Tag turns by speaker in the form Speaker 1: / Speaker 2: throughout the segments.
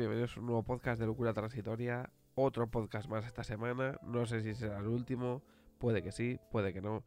Speaker 1: Bienvenidos a un nuevo podcast de Locura Transitoria. Otro podcast más esta semana. No sé si será el último, puede que sí, puede que no.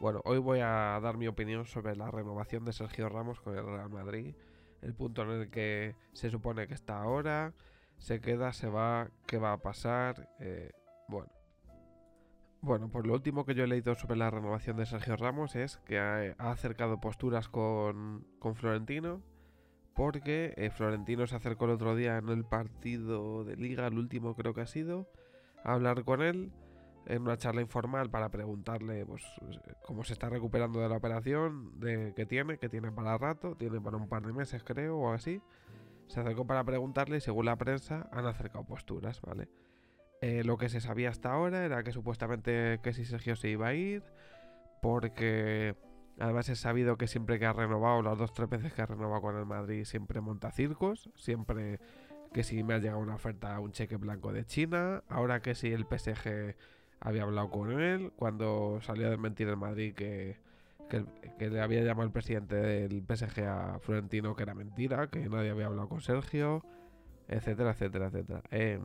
Speaker 1: Bueno, hoy voy a dar mi opinión sobre la renovación de Sergio Ramos con el Real Madrid. El punto en el que se supone que está ahora, se queda, se va, qué va a pasar. Eh, bueno. Bueno, pues lo último que yo he leído sobre la renovación de Sergio Ramos es que ha, acercado posturas con, con Florentino porque eh, Florentino se acercó el otro día en el partido de liga, el último creo que ha sido, a hablar con él en una charla informal para preguntarle pues, cómo se está recuperando de la operación de, que tiene, que tiene para rato, tiene para un par de meses creo o así. Se acercó para preguntarle y según la prensa han acercado posturas, ¿vale? Eh, lo que se sabía hasta ahora era que supuestamente que si Sergio se iba a ir, porque Además es sabido que siempre que ha renovado, las dos tres veces que ha renovado con el Madrid, siempre monta circos, siempre que si me ha llegado una oferta, un cheque blanco de China, ahora que si el PSG había hablado con él, cuando salió a desmentir el Madrid que, que, le había llamado el presidente del PSG a Florentino que era mentira, que nadie había hablado con Sergio, etcétera, etcétera, etcétera. Eh,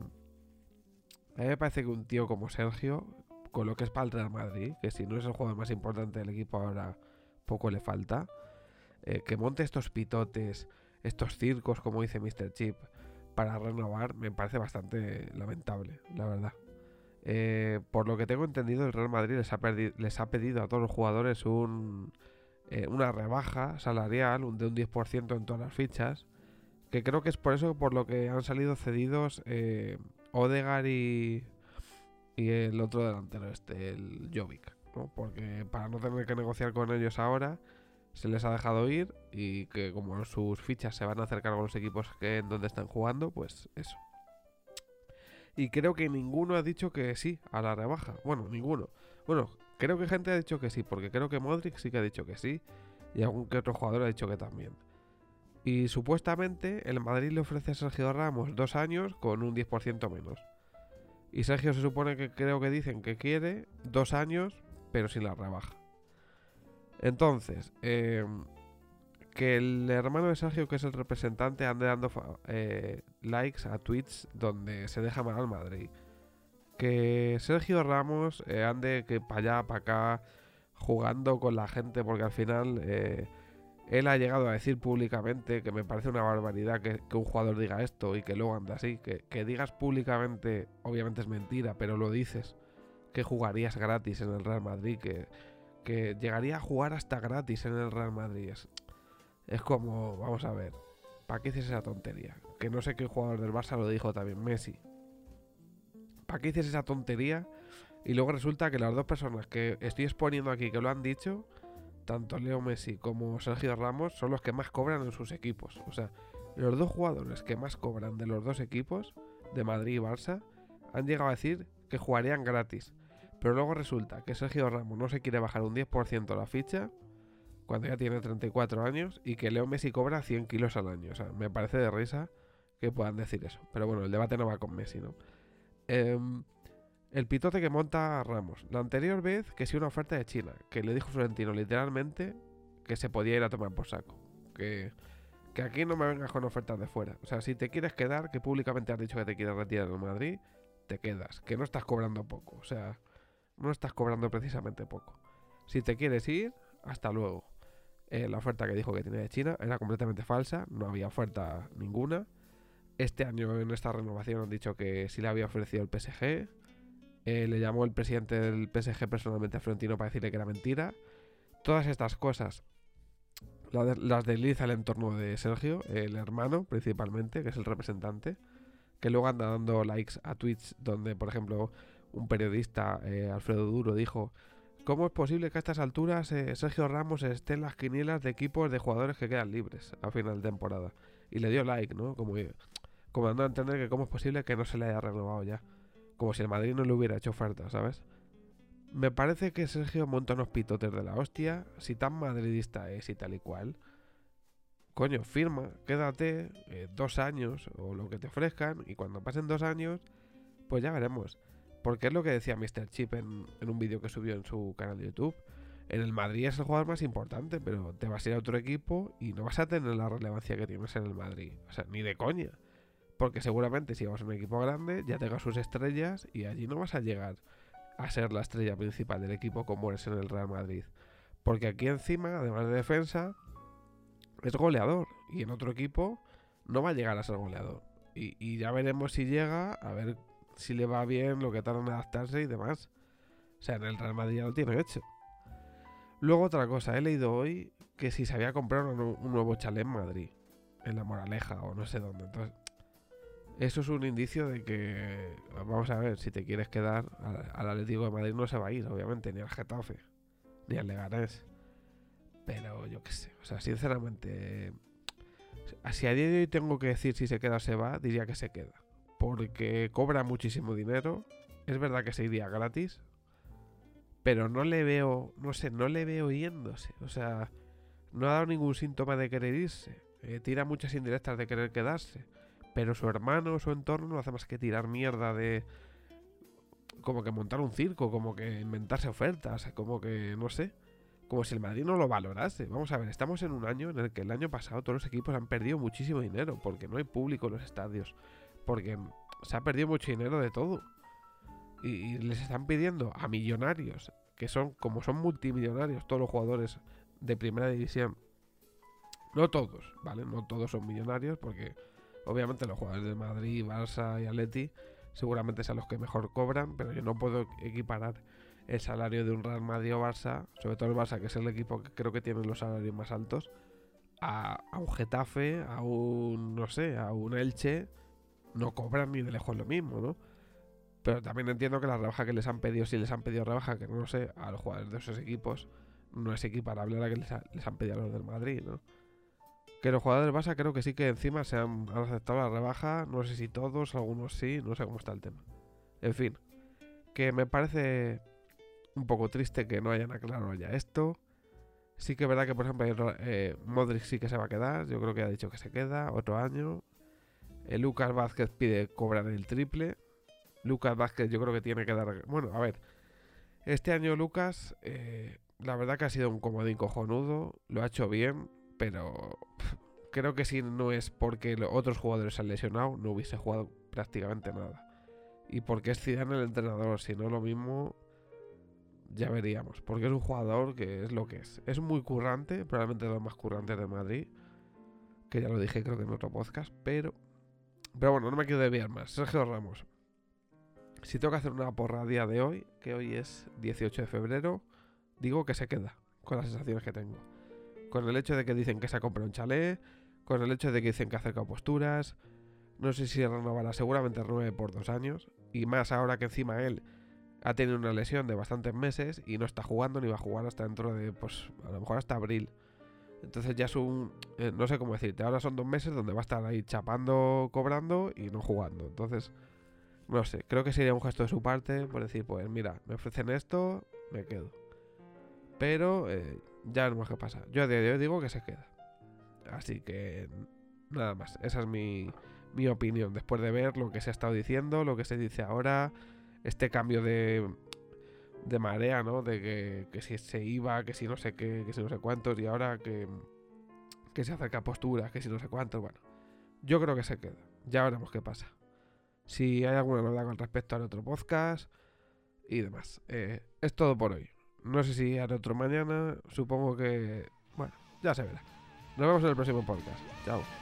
Speaker 1: a mí me parece que un tío como Sergio, con lo que es para el Real Madrid, que si no es el jugador más importante del equipo ahora poco le falta. Eh, que monte estos pitotes, estos circos, como dice Mr. Chip, para renovar, me parece bastante lamentable, la verdad. Eh, por lo que tengo entendido, el Real Madrid les ha, pedido a todos los jugadores un, eh, una rebaja salarial de un 10% en todas las fichas. Que creo que es por eso por lo que han salido cedidos Odegar y, y el otro delantero, este, el Jovic porque para no tener que negociar con ellos ahora, se les ha dejado ir y que como sus fichas se van a acercar con los equipos que en donde están jugando, pues eso. Y creo que ninguno ha dicho que sí a la rebaja. Bueno, ninguno. Bueno, creo que gente ha dicho que sí, porque creo que Modric sí que ha dicho que sí y algún que otro jugador ha dicho que también. Y supuestamente el Madrid le ofrece a Sergio Ramos dos años con un 10% menos. Y Sergio se supone que creo que dicen que quiere dos años pero sin la rebaja. Entonces, eh, que el hermano de Sergio, que es el representante, ande dando eh, likes a tweets donde se deja mal al Madrid. Que Sergio Ramos eh, ande que para allá, para acá, jugando con la gente, porque al final él ha llegado a decir públicamente que me parece una barbaridad que, un jugador diga esto y que luego ande así. Que digas públicamente, obviamente es mentira, pero lo dices que jugarías gratis en el Real Madrid, que, que llegaría a jugar hasta gratis en el Real Madrid. Es, como, vamos a ver, ¿para qué dices esa tontería? Que no sé qué jugador del Barça lo dijo también, Messi. ¿Para qué dices esa tontería? Y luego resulta que las dos personas que estoy exponiendo aquí que lo han dicho, tanto Leo Messi como Sergio Ramos, son los que más cobran en sus equipos. O sea, los dos jugadores que más cobran de los dos equipos, de Madrid y Barça, han llegado a decir que jugarían gratis. Pero luego resulta que Sergio Ramos no se quiere bajar un 10% la ficha cuando ya tiene 34 años y que Leo Messi cobra 100 kilos al año. O sea, me parece de risa que puedan decir eso. Pero bueno, el debate no va con Messi, ¿no? Em, el pitote que monta Ramos. La anterior vez que sí una oferta de China, que le dijo Florentino literalmente que se podía ir a tomar por saco. Que, que aquí no me vengas con ofertas de fuera. O sea, si te quieres quedar, que públicamente has dicho que te quieres retirar en Madrid, te quedas. Que no estás cobrando poco. O sea, no estás cobrando precisamente poco. Si te quieres ir, hasta luego. Eh, la oferta que dijo que tenía de China era completamente falsa, no había oferta ninguna. Este año en esta renovación han dicho que sí le había ofrecido el PSG. Eh, le llamó el presidente del PSG personalmente a Florentino para decirle que era mentira. Todas estas cosas las desliza el entorno de Sergio, el hermano principalmente, que es el representante, que luego anda dando likes a tweets donde, por ejemplo, un periodista, eh, Alfredo Duro, dijo, ¿cómo es posible que a estas alturas eh, Sergio Ramos esté en las quinielas de equipos de jugadores que quedan libres a final de temporada? Y le dio like, ¿no? Como, como dando a entender que cómo es posible que no se le haya renovado ya. Como si el Madrid no le hubiera hecho oferta, ¿sabes? Me parece que Sergio monta unos pitotes de la hostia, si tan madridista es y tal y cual. Coño, firma, quédate eh, dos años o lo que te ofrezcan y cuando pasen dos años, pues ya veremos. Porque es lo que decía Mr. Chip en, un vídeo que subió en su canal de YouTube. En el Madrid es el jugador más importante, pero te vas a ir a otro equipo y no vas a tener la relevancia que tienes en el Madrid. O sea, ni de coña. Porque seguramente si vas a un equipo grande ya tengas sus estrellas y allí no vas a llegar a ser la estrella principal del equipo como eres en el Real Madrid. Porque aquí encima, además de defensa, es goleador. Y en otro equipo no va a llegar a ser goleador. Y, ya veremos si llega, a ver si le va bien, lo que tarda en adaptarse y demás. O sea, en el Real Madrid ya lo tiene hecho. Luego otra cosa, he leído hoy que si se había comprado un, nuevo chalet en Madrid, en la Moraleja o no sé dónde. Entonces, eso es un indicio de que, vamos a ver, si te quieres quedar, al, Atlético de Madrid no se va a ir, obviamente, ni al Getafe, ni al Leganés. Pero yo qué sé, o sea, sinceramente, si a día de hoy tengo que decir si se queda o se va, diría que se queda. Porque cobra muchísimo dinero. Es verdad que se iría gratis. Pero no le veo, no sé, no le veo yéndose. O sea, no ha dado ningún síntoma de querer irse. Eh, tira muchas indirectas de querer quedarse. Pero su hermano, su entorno, no hace más que tirar mierda de. Como que montar un circo, como que inventarse ofertas, como que no sé. Como si el Madrid no lo valorase. Vamos a ver, estamos en un año en el que el año pasado todos los equipos han perdido muchísimo dinero, porque no hay público en los estadios, porque se ha perdido mucho dinero de todo. Y, les están pidiendo a millonarios, que son, como son multimillonarios todos los jugadores de primera división, no todos, ¿vale? No todos son millonarios, porque Obviamente los jugadores de Madrid, Barça y Atleti seguramente sean los que mejor cobran, pero yo no puedo equiparar el salario de un Real Madrid o Barça, sobre todo el Barça, que es el equipo que creo que tiene los salarios más altos, a, un Getafe, a un, no sé, a un Elche, no cobran ni de lejos lo mismo, ¿no? Pero también entiendo que la rebaja que les han pedido, si les han pedido rebaja, que no sé, a los jugadores de esos equipos, no es equiparable a la que les, han pedido a los del Madrid, ¿no? Que los jugadores Barça creo que sí que encima se han, aceptado la rebaja. No sé si todos, algunos sí, no sé cómo está el tema. En fin, que me parece un poco triste que no hayan aclarado ya esto. Sí que es verdad que, por ejemplo, eh, Modric sí que se va a quedar. Yo creo que ha dicho que se queda otro año. Eh, Lucas Vázquez pide cobrar el triple. Lucas Vázquez yo creo que tiene que dar... Bueno, a ver. Este año Lucas, eh, la verdad que ha sido un comodín cojonudo. Lo ha hecho bien pero creo que si no es porque otros jugadores se han lesionado, no hubiese jugado prácticamente nada. Y porque es Zidane el entrenador, si no lo mismo, ya veríamos. Porque es un jugador que es lo que es. Es muy currante, probablemente de los más currantes de Madrid. Que ya lo dije creo que en otro podcast, pero... Pero bueno, no me quiero desviar más. Sergio Ramos. Si tengo que hacer una porra día de hoy, que hoy es 18 de febrero, digo que se queda con las sensaciones que tengo. Con el hecho de que dicen que se ha comprado un chalet, con el hecho de que dicen que ha acercado posturas. No sé si renovará, seguramente renueve por dos años. Y más ahora que encima él ha tenido una lesión de bastantes meses y no está jugando ni va a jugar hasta dentro de, pues, a lo mejor hasta abril. Entonces ya es un, eh, no sé cómo decirte, ahora son dos meses donde va a estar ahí chapando, cobrando y no jugando. Entonces, no sé, creo que sería un gesto de su parte por decir, pues mira, me ofrecen esto, me quedo. Pero eh, ya veremos qué pasa. Yo a día de hoy digo que se queda. Así que nada más. Esa es mi, mi opinión. Después de ver lo que se ha estado diciendo, lo que se dice ahora, este cambio de, de marea, ¿no? De que, que, si se iba, que si no sé qué, que si no sé cuántos, y ahora que, que se acerca a posturas, que si no sé cuántos. Bueno, yo creo que se queda. Ya veremos qué pasa. Si hay alguna novedad con respecto al otro podcast y demás. Eh, es todo por hoy. No sé si haré otro mañana. Supongo que. Bueno, ya se verá. Nos vemos en el próximo podcast. Chao.